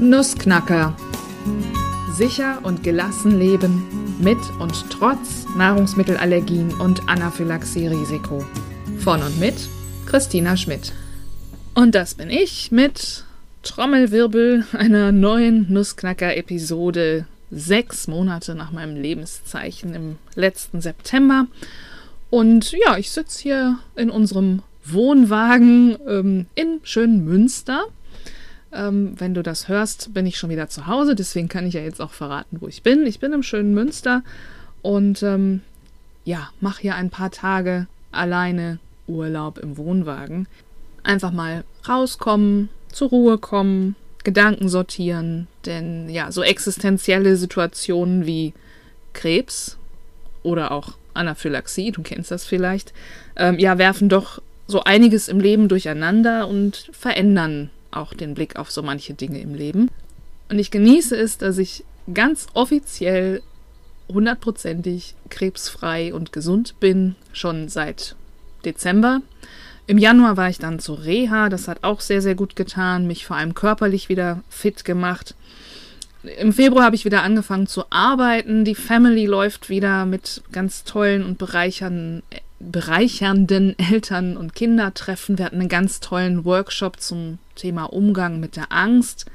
Nussknacker. Sicher und gelassen leben mit und trotz Nahrungsmittelallergien und Anaphylaxie-Risiko. Von und mit Christina Schmidt. Und das bin ich mit Trommelwirbel einer neuen Nussknacker-Episode sechs Monate nach meinem Lebenszeichen im letzten September. Und ja, ich sitze hier in unserem Wohnwagen ähm, in schönen Münster. Ähm, wenn du das hörst, bin ich schon wieder zu Hause. Deswegen kann ich ja jetzt auch verraten, wo ich bin. Ich bin im schönen Münster und ähm, ja, mache hier ein paar Tage alleine Urlaub im Wohnwagen. Einfach mal rauskommen, zur Ruhe kommen, Gedanken sortieren, denn ja, so existenzielle Situationen wie Krebs oder auch Anaphylaxie, du kennst das vielleicht, ähm, ja, werfen doch so einiges im Leben durcheinander und verändern auch den Blick auf so manche Dinge im Leben. Und ich genieße es, dass ich ganz offiziell hundertprozentig krebsfrei und gesund bin, schon seit Dezember. Im Januar war ich dann zur Reha, das hat auch sehr, sehr gut getan, mich vor allem körperlich wieder fit gemacht. Im Februar habe ich wieder angefangen zu arbeiten. Die Family läuft wieder mit ganz tollen und bereichernden, bereichernden Eltern- und Kindertreffen. Wir hatten einen ganz tollen Workshop zum Thema Umgang mit der Angst.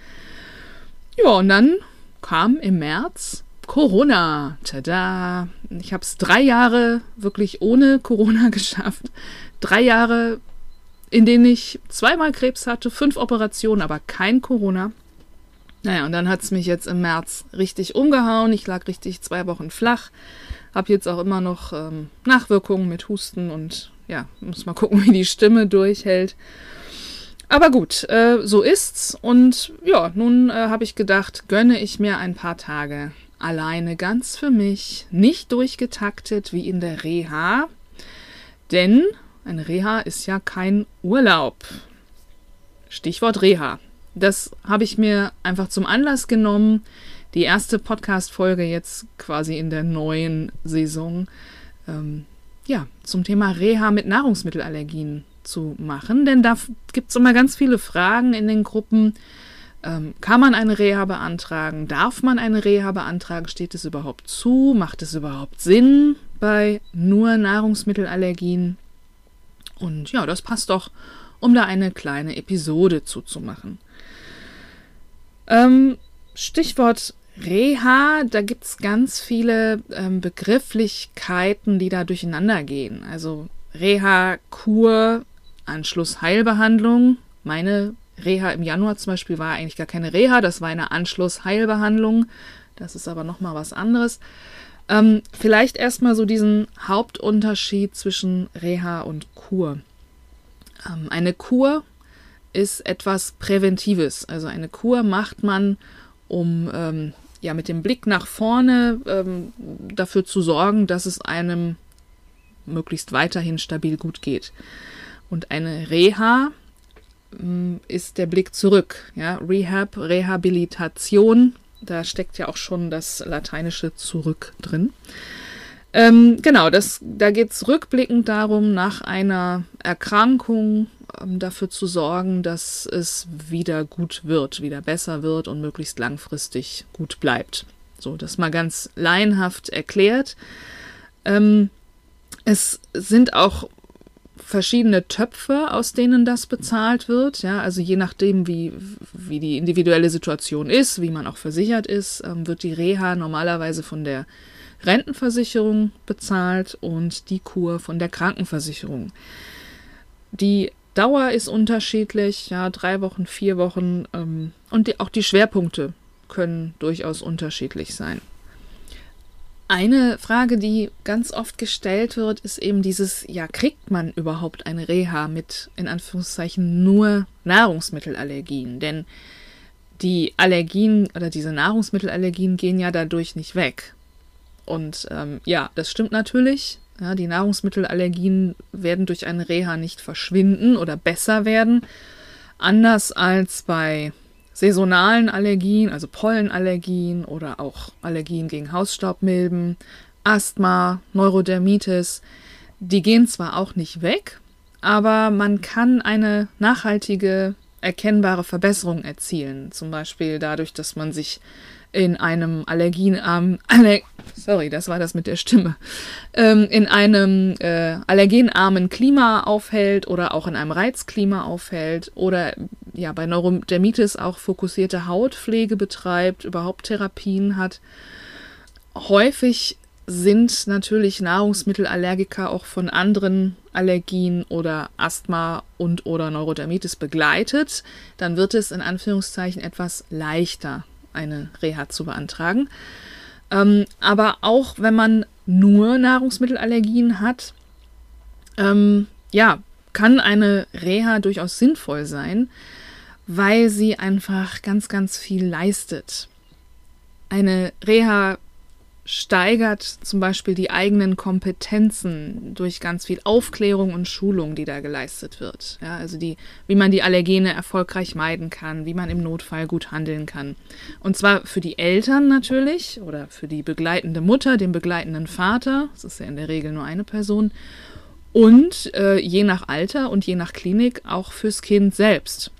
Ja, und dann kam im März Corona. Tada! Ich habe es drei Jahre wirklich ohne Corona geschafft. Drei Jahre, in denen ich zweimal Krebs hatte, fünf Operationen, aber kein Corona. Naja, und dann hat es mich jetzt im März richtig umgehauen. Ich lag richtig zwei Wochen flach. Hab jetzt auch immer noch ähm, Nachwirkungen mit Husten und ja, muss mal gucken, wie die Stimme durchhält. Aber gut, äh, so ist's. Und ja, nun äh, habe ich gedacht, gönne ich mir ein paar Tage alleine ganz für mich, nicht durchgetaktet wie in der Reha. Denn eine Reha ist ja kein Urlaub. Stichwort Reha. Das habe ich mir einfach zum Anlass genommen, die erste Podcast-Folge jetzt quasi in der neuen Saison ähm, ja, zum Thema Reha mit Nahrungsmittelallergien zu machen. Denn da gibt es immer ganz viele Fragen in den Gruppen. Ähm, kann man eine Reha beantragen? Darf man eine Reha beantragen? Steht es überhaupt zu? Macht es überhaupt Sinn bei nur Nahrungsmittelallergien? Und ja, das passt doch, um da eine kleine Episode zuzumachen. Ähm, Stichwort Reha, da gibt es ganz viele ähm, Begrifflichkeiten, die da durcheinander gehen. Also Reha, Kur, Anschluss, Heilbehandlung. Meine Reha im Januar zum Beispiel war eigentlich gar keine Reha, das war eine Anschluss-Heilbehandlung. Das ist aber nochmal was anderes. Ähm, vielleicht erstmal so diesen Hauptunterschied zwischen Reha und Kur. Ähm, eine Kur ist etwas Präventives. Also eine Kur macht man, um ähm, ja mit dem Blick nach vorne ähm, dafür zu sorgen, dass es einem möglichst weiterhin stabil gut geht. Und eine Reha ähm, ist der Blick zurück. Ja? Rehab, Rehabilitation, da steckt ja auch schon das lateinische zurück drin. Ähm, genau, das, da geht es rückblickend darum, nach einer Erkrankung ähm, dafür zu sorgen, dass es wieder gut wird, wieder besser wird und möglichst langfristig gut bleibt. So, das mal ganz laienhaft erklärt. Ähm, es sind auch verschiedene Töpfe, aus denen das bezahlt wird. Ja, also je nachdem, wie, wie die individuelle Situation ist, wie man auch versichert ist, ähm, wird die Reha normalerweise von der Rentenversicherung bezahlt und die Kur von der Krankenversicherung. Die Dauer ist unterschiedlich, ja, drei Wochen, vier Wochen ähm, und die, auch die Schwerpunkte können durchaus unterschiedlich sein. Eine Frage, die ganz oft gestellt wird, ist eben dieses, ja, kriegt man überhaupt eine Reha mit, in Anführungszeichen, nur Nahrungsmittelallergien? Denn die Allergien oder diese Nahrungsmittelallergien gehen ja dadurch nicht weg. Und ähm, ja, das stimmt natürlich. Ja, die Nahrungsmittelallergien werden durch eine Reha nicht verschwinden oder besser werden. Anders als bei saisonalen Allergien, also Pollenallergien oder auch Allergien gegen Hausstaubmilben, Asthma, Neurodermitis, die gehen zwar auch nicht weg, aber man kann eine nachhaltige erkennbare Verbesserungen erzielen. Zum Beispiel dadurch, dass man sich in einem allergenarmen, aller, sorry, das war das mit der Stimme, ähm, in einem äh, allergenarmen Klima aufhält oder auch in einem Reizklima aufhält oder ja bei Neurodermitis auch fokussierte Hautpflege betreibt, überhaupt Therapien hat. Häufig sind natürlich Nahrungsmittelallergiker auch von anderen Allergien oder Asthma und oder Neurodermitis begleitet, dann wird es in Anführungszeichen etwas leichter eine Reha zu beantragen. Ähm, aber auch wenn man nur Nahrungsmittelallergien hat, ähm, ja, kann eine Reha durchaus sinnvoll sein, weil sie einfach ganz, ganz viel leistet. Eine Reha steigert zum Beispiel die eigenen Kompetenzen durch ganz viel Aufklärung und Schulung, die da geleistet wird. Ja, also die, wie man die Allergene erfolgreich meiden kann, wie man im Notfall gut handeln kann. Und zwar für die Eltern natürlich oder für die begleitende Mutter, den begleitenden Vater, das ist ja in der Regel nur eine Person, und äh, je nach Alter und je nach Klinik auch fürs Kind selbst.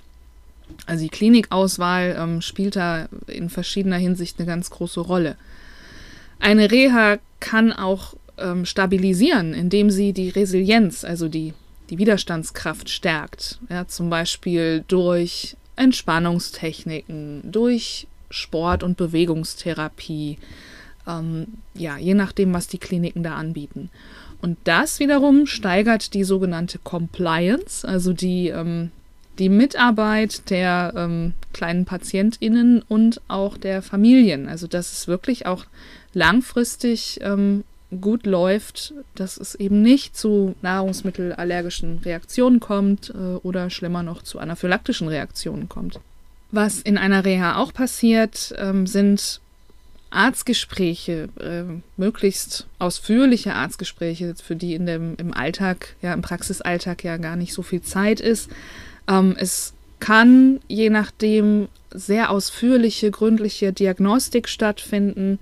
Also die Klinikauswahl ähm, spielt da in verschiedener Hinsicht eine ganz große Rolle. Eine Reha kann auch ähm, stabilisieren, indem sie die Resilienz, also die, die Widerstandskraft stärkt. Ja, zum Beispiel durch Entspannungstechniken, durch Sport- und Bewegungstherapie, ähm, ja, je nachdem, was die Kliniken da anbieten. Und das wiederum steigert die sogenannte Compliance, also die, ähm, die Mitarbeit der ähm, kleinen PatientInnen und auch der Familien. Also, dass es wirklich auch langfristig ähm, gut läuft, dass es eben nicht zu nahrungsmittelallergischen Reaktionen kommt äh, oder schlimmer noch zu anaphylaktischen Reaktionen kommt. Was in einer Reha auch passiert, ähm, sind Arztgespräche, äh, möglichst ausführliche Arztgespräche, für die in dem, im Alltag, ja, im Praxisalltag ja gar nicht so viel Zeit ist. Ähm, es kann je nachdem sehr ausführliche, gründliche Diagnostik stattfinden.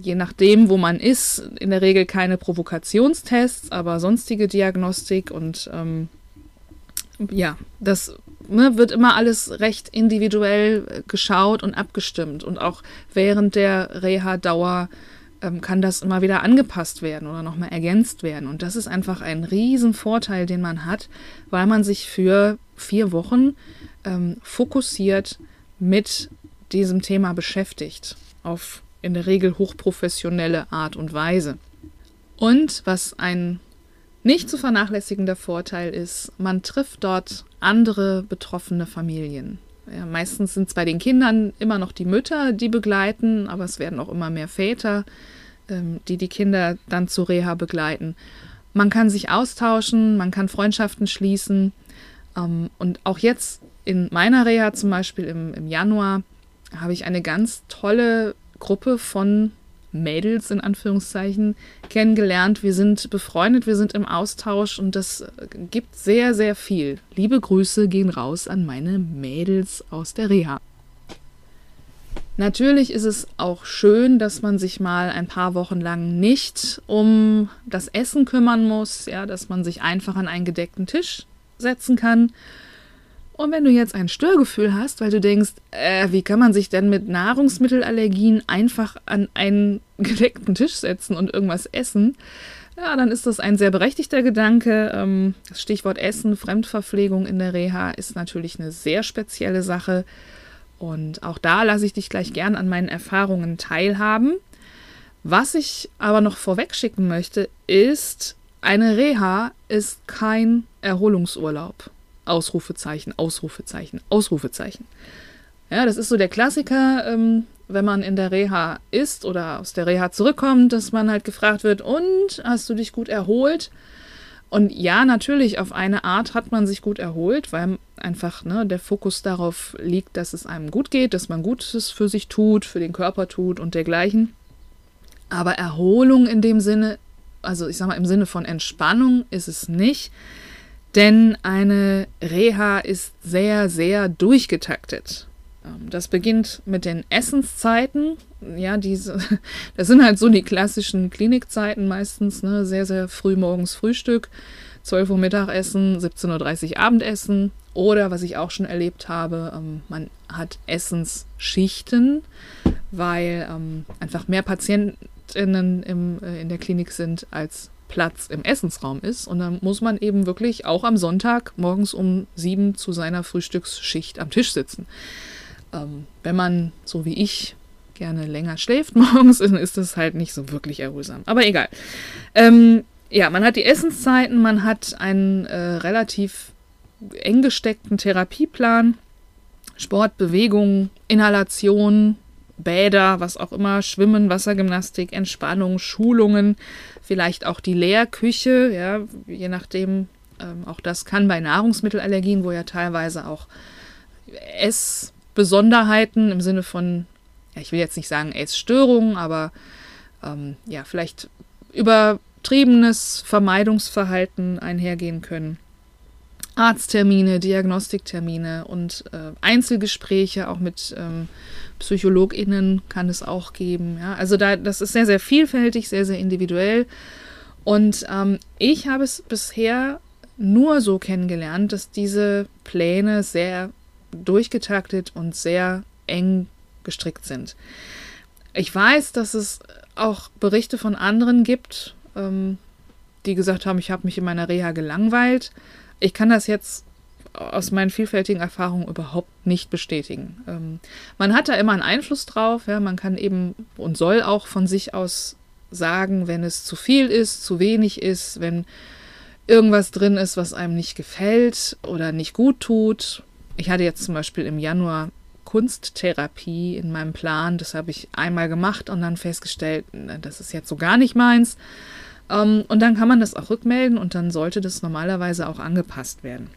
Je nachdem, wo man ist, in der Regel keine Provokationstests, aber sonstige Diagnostik und ähm, ja, das ne, wird immer alles recht individuell geschaut und abgestimmt. Und auch während der Reha-Dauer ähm, kann das immer wieder angepasst werden oder nochmal ergänzt werden und das ist einfach ein Riesenvorteil, den man hat, weil man sich für vier Wochen ähm, fokussiert mit diesem Thema beschäftigt auf in der Regel hochprofessionelle Art und Weise. Und was ein nicht zu vernachlässigender Vorteil ist, man trifft dort andere betroffene Familien. Ja, meistens sind es bei den Kindern immer noch die Mütter, die begleiten, aber es werden auch immer mehr Väter, ähm, die die Kinder dann zur Reha begleiten. Man kann sich austauschen, man kann Freundschaften schließen. Ähm, und auch jetzt in meiner Reha zum Beispiel im, im Januar habe ich eine ganz tolle Gruppe von Mädels in Anführungszeichen kennengelernt. Wir sind befreundet, wir sind im Austausch und das gibt sehr, sehr viel. Liebe Grüße gehen raus an meine Mädels aus der Reha. Natürlich ist es auch schön, dass man sich mal ein paar Wochen lang nicht um das Essen kümmern muss, ja, dass man sich einfach an einen gedeckten Tisch setzen kann und wenn du jetzt ein Störgefühl hast, weil du denkst, äh, wie kann man sich denn mit Nahrungsmittelallergien einfach an einen gedeckten Tisch setzen und irgendwas essen, ja, dann ist das ein sehr berechtigter Gedanke. Ähm, das Stichwort Essen, Fremdverpflegung in der Reha ist natürlich eine sehr spezielle Sache. Und auch da lasse ich dich gleich gern an meinen Erfahrungen teilhaben. Was ich aber noch vorweg schicken möchte, ist, eine Reha ist kein Erholungsurlaub. Ausrufezeichen, Ausrufezeichen, Ausrufezeichen. Ja, das ist so der Klassiker, ähm, wenn man in der Reha ist oder aus der Reha zurückkommt, dass man halt gefragt wird, und hast du dich gut erholt? Und ja, natürlich, auf eine Art hat man sich gut erholt, weil einfach ne, der Fokus darauf liegt, dass es einem gut geht, dass man Gutes für sich tut, für den Körper tut und dergleichen. Aber Erholung in dem Sinne, also ich sag mal im Sinne von Entspannung ist es nicht. Denn eine Reha ist sehr, sehr durchgetaktet. Ähm, das beginnt mit den Essenszeiten. Ja, diese, das sind halt so die klassischen Klinikzeiten meistens, ne? Sehr, sehr früh morgens Frühstück, 12 Uhr Mittagessen, 17.30 Uhr Abendessen Oder was ich auch schon erlebt habe, ähm, man hat Essensschichten, weil ähm, einfach mehr Patientinnen im, äh, in der Klinik sind, als Platz im Essensraum ist. Und dann muss man eben wirklich auch am Sonntag morgens um sieben zu seiner Frühstücksschicht am Tisch sitzen. Ähm, wenn man, so wie ich, gerne länger schläft morgens, dann ist das halt nicht so wirklich erholsam. Aber egal. Ähm, ja, man hat die Essenszeiten, man hat einen äh, relativ eng gesteckten Therapieplan. Sport, Bewegung, Inhalation, Bäder, was auch immer, Schwimmen, Wassergymnastik, Entspannung, Schulungen, vielleicht auch die Lehrküche, ja, je nachdem, ähm, auch das kann bei Nahrungsmittelallergien, wo ja teilweise auch Essbesonderheiten im Sinne von, ja, ich will jetzt nicht sagen Essstörungen, aber ähm, ja, vielleicht übertriebenes Vermeidungsverhalten einhergehen können. Arzttermine, Diagnostiktermine und äh, Einzelgespräche auch mit ähm, PsychologInnen kann es auch geben. Ja? Also da, das ist sehr, sehr vielfältig, sehr, sehr individuell. Und ähm, ich habe es bisher nur so kennengelernt, dass diese Pläne sehr durchgetaktet und sehr eng gestrickt sind. Ich weiß, dass es auch Berichte von anderen gibt, ähm, die gesagt haben, ich habe mich in meiner Reha gelangweilt. Ich kann das jetzt aus meinen vielfältigen Erfahrungen überhaupt nicht bestätigen. Ähm, man hat da immer einen Einfluss drauf, ja, man kann eben und soll auch von sich aus sagen, wenn es zu viel ist, zu wenig ist, wenn irgendwas drin ist, was einem nicht gefällt oder nicht gut tut. Ich hatte jetzt zum Beispiel im Januar Kunsttherapie in meinem Plan. Das habe ich einmal gemacht und dann festgestellt, das ist jetzt so gar nicht meins. Ähm, und dann kann man das auch rückmelden und dann sollte das normalerweise auch angepasst werden.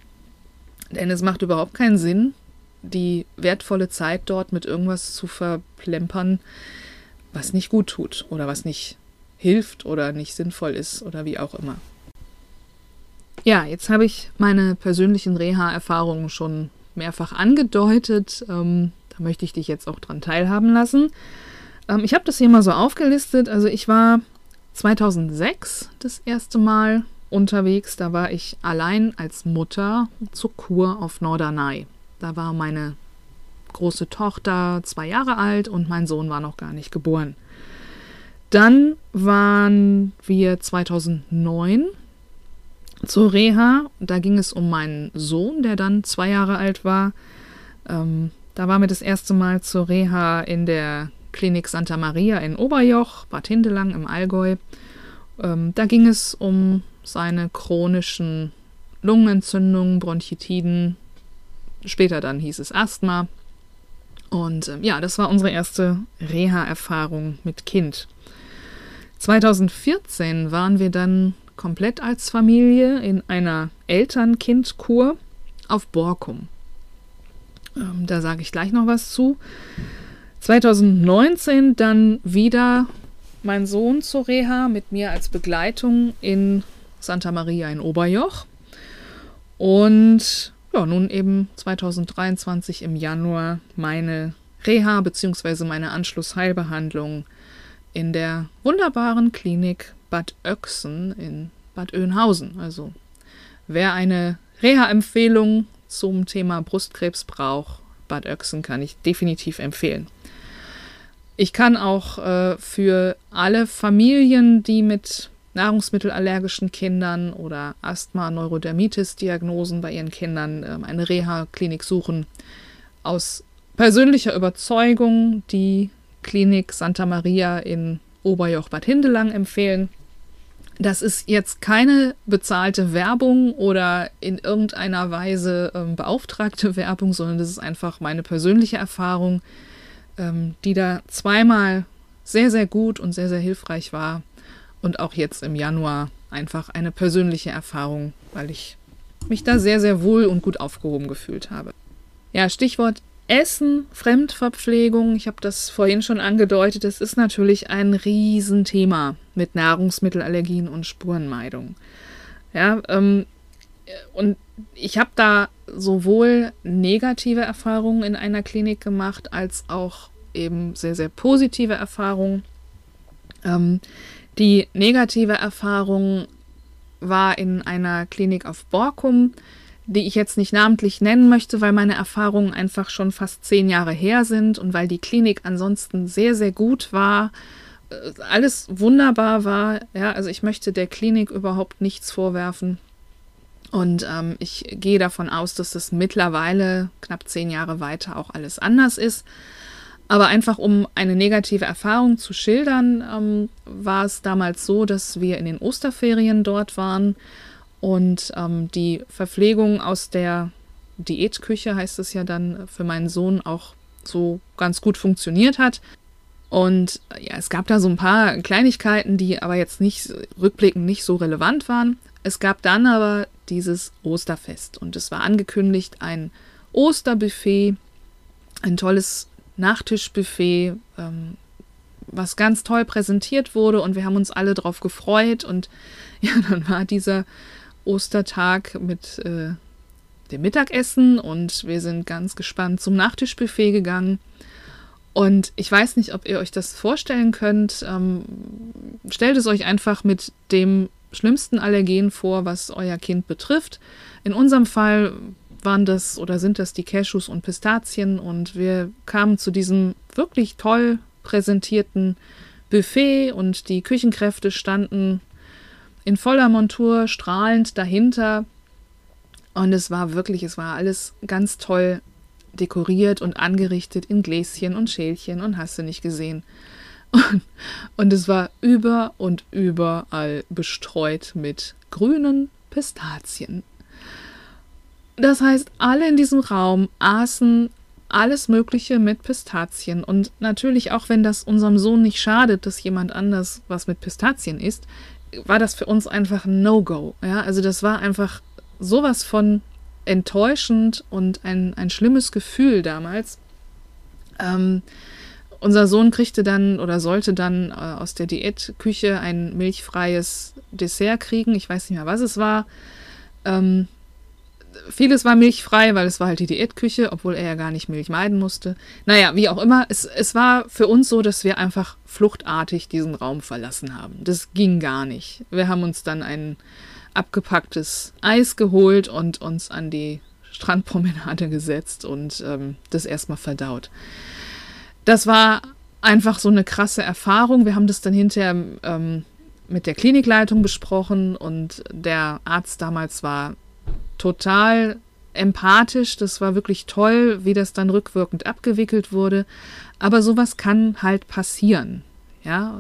Denn es macht überhaupt keinen Sinn, die wertvolle Zeit dort mit irgendwas zu verplempern, was nicht gut tut oder was nicht hilft oder nicht sinnvoll ist oder wie auch immer. Ja, jetzt habe ich meine persönlichen Reha-Erfahrungen schon mehrfach angedeutet. Ähm, da möchte ich dich jetzt auch dran teilhaben lassen. Ähm, ich habe das hier mal so aufgelistet. Also ich war 2006 das erste Mal unterwegs. Da war ich allein als Mutter zur Kur auf Norderney. Da war meine große Tochter zwei Jahre alt und mein Sohn war noch gar nicht geboren. Dann waren wir 2009 zur Reha. Da ging es um meinen Sohn, der dann zwei Jahre alt war. Ähm, da waren wir das erste Mal zur Reha in der Klinik Santa Maria in Oberjoch, Bad Hindelang im Allgäu. Ähm, da ging es um seine chronischen Lungenentzündungen, Bronchitiden. Später dann hieß es Asthma. Und ähm, ja, das war unsere erste Reha-Erfahrung mit Kind. 2014 waren wir dann komplett als Familie in einer Eltern-Kind-Kur auf Borkum. Ähm, da sage ich gleich noch was zu. 2019 dann wieder mein Sohn zur Reha mit mir als Begleitung in Santa Maria in Oberjoch. Und ja, nun eben 2023 im Januar meine Reha bzw. meine Anschlussheilbehandlung in der wunderbaren Klinik Bad Oechsen in Bad Oeynhausen. Also wer eine Reha-Empfehlung zum Thema Brustkrebs braucht, Bad Oechsen kann ich definitiv empfehlen. Ich kann auch äh, für alle Familien, die mit nahrungsmittelallergischen Kindern oder Asthma, Neurodermitis-Diagnosen bei ihren Kindern äh, eine Reha-Klinik suchen. Aus persönlicher Überzeugung die Klinik Santa Maria in Oberjoch-Bad Hindelang empfehlen. Das ist jetzt keine bezahlte Werbung oder in irgendeiner Weise ähm, beauftragte Werbung, sondern das ist einfach meine persönliche Erfahrung, ähm, die da zweimal sehr, sehr gut und sehr, sehr hilfreich war und auch jetzt im Januar einfach eine persönliche Erfahrung, weil ich mich da sehr, sehr wohl und gut aufgehoben gefühlt habe. Ja, Stichwort Essen, Fremdverpflegung, ich habe das vorhin schon angedeutet, es ist natürlich ein Riesenthema mit Nahrungsmittelallergien und Spurenmeidung. Ja, ähm, und ich habe da sowohl negative Erfahrungen in einer Klinik gemacht, als auch eben sehr, sehr positive Erfahrungen. Ähm, die negative Erfahrung war in einer Klinik auf Borkum. die ich jetzt nicht namentlich nennen möchte, weil meine Erfahrungen einfach schon fast zehn Jahre her sind und weil die Klinik ansonsten sehr, sehr gut war, äh, alles wunderbar war. Ja, also ich möchte der Klinik überhaupt nichts vorwerfen. Und ähm, ich gehe davon aus, dass das mittlerweile knapp zehn Jahre weiter auch alles anders ist. Aber einfach um eine negative Erfahrung zu schildern, ähm, war es damals so, dass wir in den Osterferien dort waren und ähm, die Verpflegung aus der Diätküche, heißt es ja dann, für meinen Sohn auch so ganz gut funktioniert hat. Und ja, es gab da so ein paar Kleinigkeiten, die aber jetzt nicht rückblickend nicht so relevant waren. Es gab dann aber dieses Osterfest und es war angekündigt ein Osterbuffet, ein tolles Nachtischbuffet, ähm, was ganz toll präsentiert wurde und wir haben uns alle drauf gefreut und ja, dann war dieser Ostertag mit äh, dem Mittagessen und wir sind ganz gespannt zum Nachtischbuffet gegangen. Und ich weiß nicht, ob ihr euch das vorstellen könnt. Ähm, stellt es euch einfach mit dem schlimmsten Allergen vor, was euer Kind betrifft. In unserem Fall waren das oder sind das die Cashews und Pistazien und wir kamen zu diesem wirklich toll präsentierten Buffet und die Küchenkräfte standen in voller Montur strahlend dahinter und es war wirklich, es war alles ganz toll dekoriert und angerichtet in Gläschen und Schälchen und hast du nicht gesehen. Und, und es war über und überall bestreut mit grünen Pistazien. Das heißt, alle in diesem Raum aßen alles Mögliche mit Pistazien. Und natürlich, auch wenn das unserem Sohn nicht schadet, dass jemand anders was mit Pistazien isst, war das für uns einfach ein No-Go. Ja, also das war einfach sowas von enttäuschend und ein, ein schlimmes Gefühl damals. Ähm, unser Sohn kriegte dann oder sollte dann äh, aus der Diätküche ein milchfreies Dessert kriegen. Ich weiß nicht mehr, was es war. Ähm, vieles war milchfrei, weil es war halt die Diätküche, obwohl er ja gar nicht Milch meiden musste. Naja, wie auch immer, es, es war für uns so, dass wir einfach fluchtartig diesen Raum verlassen haben. Das ging gar nicht. Wir haben uns dann ein abgepacktes Eis geholt und uns an die Strandpromenade gesetzt und ähm, das erstmal verdaut das war einfach so eine krasse Erfahrung. Wir haben das dann hinterher ähm, mit der Klinikleitung besprochen und der Arzt damals war total empathisch. Das war wirklich toll, wie das dann rückwirkend abgewickelt wurde. Aber sowas kann halt passieren. Ja,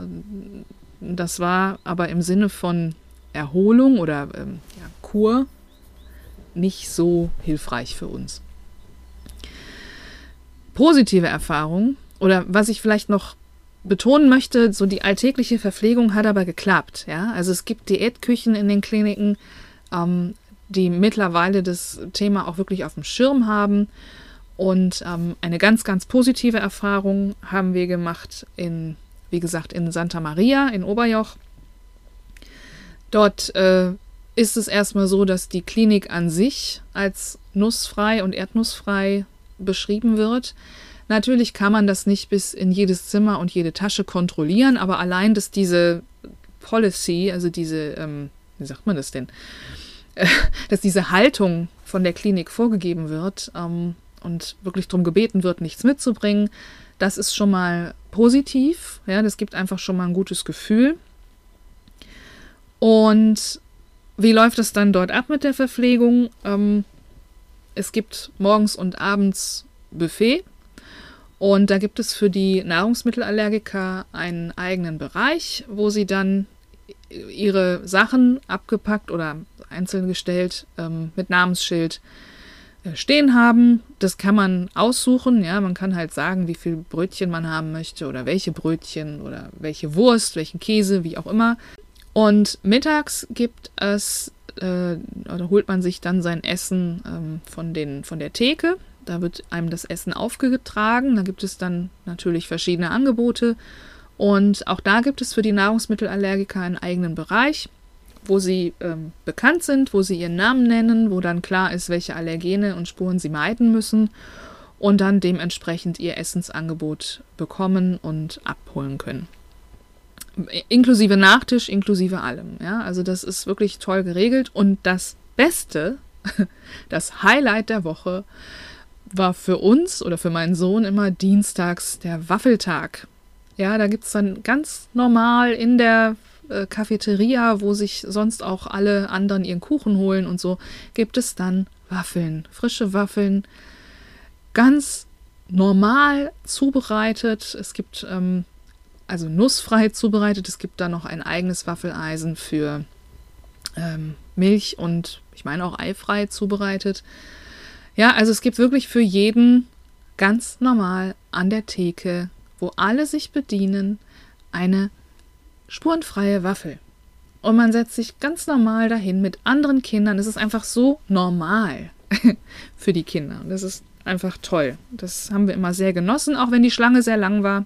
das war aber im Sinne von Erholung oder ähm, ja, Kur nicht so hilfreich für uns. Positive Erfahrungen oder was ich vielleicht noch betonen möchte, so die alltägliche Verpflegung hat aber geklappt. Ja? Also es gibt Diätküchen in den Kliniken, ähm, die mittlerweile das Thema auch wirklich auf dem Schirm haben. Und ähm, eine ganz, ganz positive Erfahrung haben wir gemacht in, wie gesagt, in Santa Maria in Oberjoch. Dort äh, ist es erstmal so, dass die Klinik an sich als nussfrei und erdnussfrei beschrieben wird. Natürlich kann man das nicht bis in jedes Zimmer und jede Tasche kontrollieren, aber allein, dass diese Policy, also diese, ähm, wie sagt man das denn, dass diese Haltung von der Klinik vorgegeben wird ähm, und wirklich darum gebeten wird, nichts mitzubringen, das ist schon mal positiv. Ja, das gibt einfach schon mal ein gutes Gefühl. Und wie läuft es dann dort ab mit der Verpflegung? Ähm, es gibt morgens und abends Buffet. Und da gibt es für die Nahrungsmittelallergiker einen eigenen Bereich, wo sie dann ihre Sachen abgepackt oder einzeln gestellt ähm, mit Namensschild äh, stehen haben. Das kann man aussuchen, ja, man kann halt sagen, wie viel Brötchen man haben möchte oder welche Brötchen oder welche Wurst, welchen Käse, wie auch immer. Und mittags gibt es, äh, oder holt man sich dann sein Essen ähm, von, den, von der Theke. Da wird einem das Essen aufgetragen. Da gibt es dann natürlich verschiedene Angebote. Und auch da gibt es für die Nahrungsmittelallergiker einen eigenen Bereich, wo sie ähm, bekannt sind, wo sie ihren Namen nennen, wo dann klar ist, welche Allergene und Spuren sie meiden müssen und dann dementsprechend ihr Essensangebot bekommen und abholen können. Inklusive Nachtisch, inklusive allem. Ja, also das ist wirklich toll geregelt. Und das Beste das Highlight der Woche war für uns oder für meinen Sohn immer dienstags der Waffeltag. Ja, da gibt es dann ganz normal in der äh, Cafeteria, wo sich sonst auch alle anderen ihren Kuchen holen und so, gibt es dann Waffeln, frische Waffeln, ganz normal zubereitet. Es gibt ähm, also nussfrei zubereitet. Es gibt da noch ein eigenes Waffeleisen für ähm, Milch und ich meine auch eifrei zubereitet. Ja, also es gibt wirklich für jeden ganz normal an der Theke, wo alle sich bedienen, eine spurenfreie Waffel. Und man setzt sich ganz normal dahin mit anderen Kindern. Es ist einfach so normal für die Kinder. Und das ist einfach toll. Das haben wir immer sehr genossen, auch wenn die Schlange sehr lang war.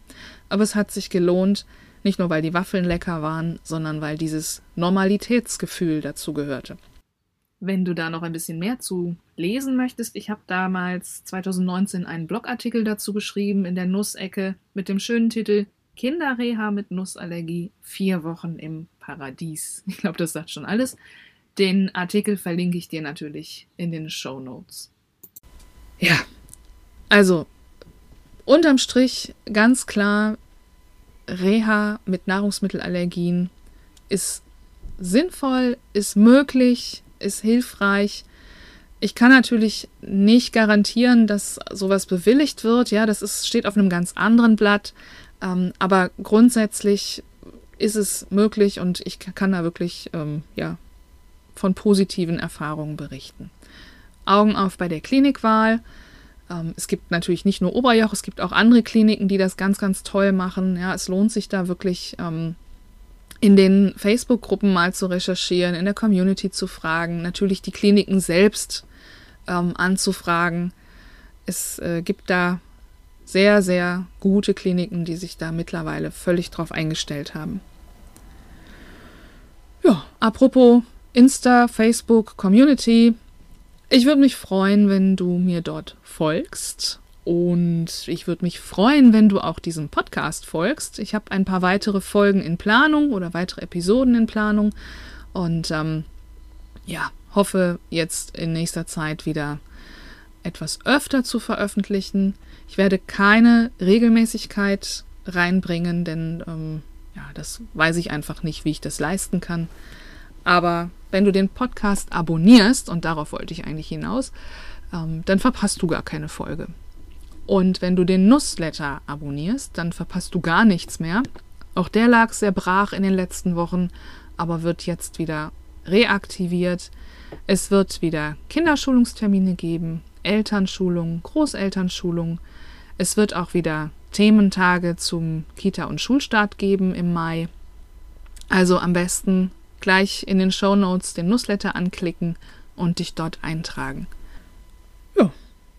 Aber es hat sich gelohnt, nicht nur weil die Waffeln lecker waren, sondern weil dieses Normalitätsgefühl dazu gehörte. Wenn du da noch ein bisschen mehr zu lesen möchtest, ich habe damals 2019 einen Blogartikel dazu geschrieben in der Nussecke mit dem schönen Titel Kinderreha mit Nussallergie, vier Wochen im Paradies. Ich glaube, das sagt schon alles. Den Artikel verlinke ich dir natürlich in den Show Notes. Ja, also unterm Strich ganz klar, Reha mit Nahrungsmittelallergien ist sinnvoll, ist möglich, ist hilfreich. Ich kann natürlich nicht garantieren, dass sowas bewilligt wird. Ja, das ist, steht auf einem ganz anderen Blatt. Ähm, aber grundsätzlich ist es möglich und ich kann da wirklich ähm, ja, von positiven Erfahrungen berichten. Augen auf bei der Klinikwahl. Ähm, es gibt natürlich nicht nur Oberjoch, es gibt auch andere Kliniken, die das ganz, ganz toll machen. Ja, es lohnt sich da wirklich ähm, in den Facebook-Gruppen mal zu recherchieren, in der Community zu fragen, natürlich die Kliniken selbst ähm, anzufragen. Es äh, gibt da sehr, sehr gute Kliniken, die sich da mittlerweile völlig drauf eingestellt haben. Ja, apropos Insta, Facebook, Community. Ich würde mich freuen, wenn du mir dort folgst. Und ich würde mich freuen, wenn du auch diesem Podcast folgst. Ich habe ein paar weitere Folgen in Planung oder weitere Episoden in Planung. Und ähm, ja, hoffe jetzt in nächster Zeit wieder etwas öfter zu veröffentlichen. Ich werde keine Regelmäßigkeit reinbringen, denn ähm, ja, das weiß ich einfach nicht, wie ich das leisten kann. Aber wenn du den Podcast abonnierst, und darauf wollte ich eigentlich hinaus, ähm, dann verpasst du gar keine Folge. Und wenn du den Newsletter abonnierst, dann verpasst du gar nichts mehr. Auch der lag sehr brach in den letzten Wochen, aber wird jetzt wieder reaktiviert. Es wird wieder Kinderschulungstermine geben, Elternschulung, Großelternschulung. Es wird auch wieder Thementage zum Kita- und Schulstart geben im Mai. Also am besten gleich in den Show Notes den Newsletter anklicken und dich dort eintragen. Ja.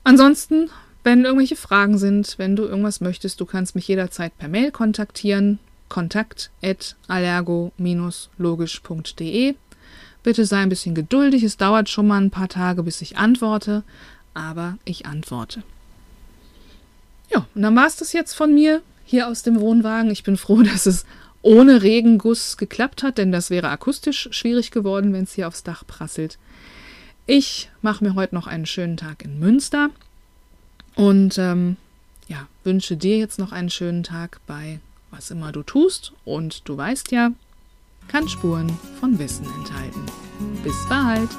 Ansonsten, wenn irgendwelche Fragen sind, wenn du irgendwas möchtest, du kannst mich jederzeit per Mail kontaktieren. Kontakt allergo-logisch.de. Bitte sei ein bisschen geduldig, es dauert schon mal ein paar Tage, bis ich antworte, aber ich antworte. Ja, und dann war es das jetzt von mir hier aus dem Wohnwagen. Ich bin froh, dass es ohne Regenguss geklappt hat, denn das wäre akustisch schwierig geworden, wenn es hier aufs Dach prasselt. Ich mache mir heute noch einen schönen Tag in Münster und ähm, ja, wünsche dir jetzt noch einen schönen Tag bei was immer du tust. Und du weißt ja, kann Spuren von Wissen enthalten. Bis bald!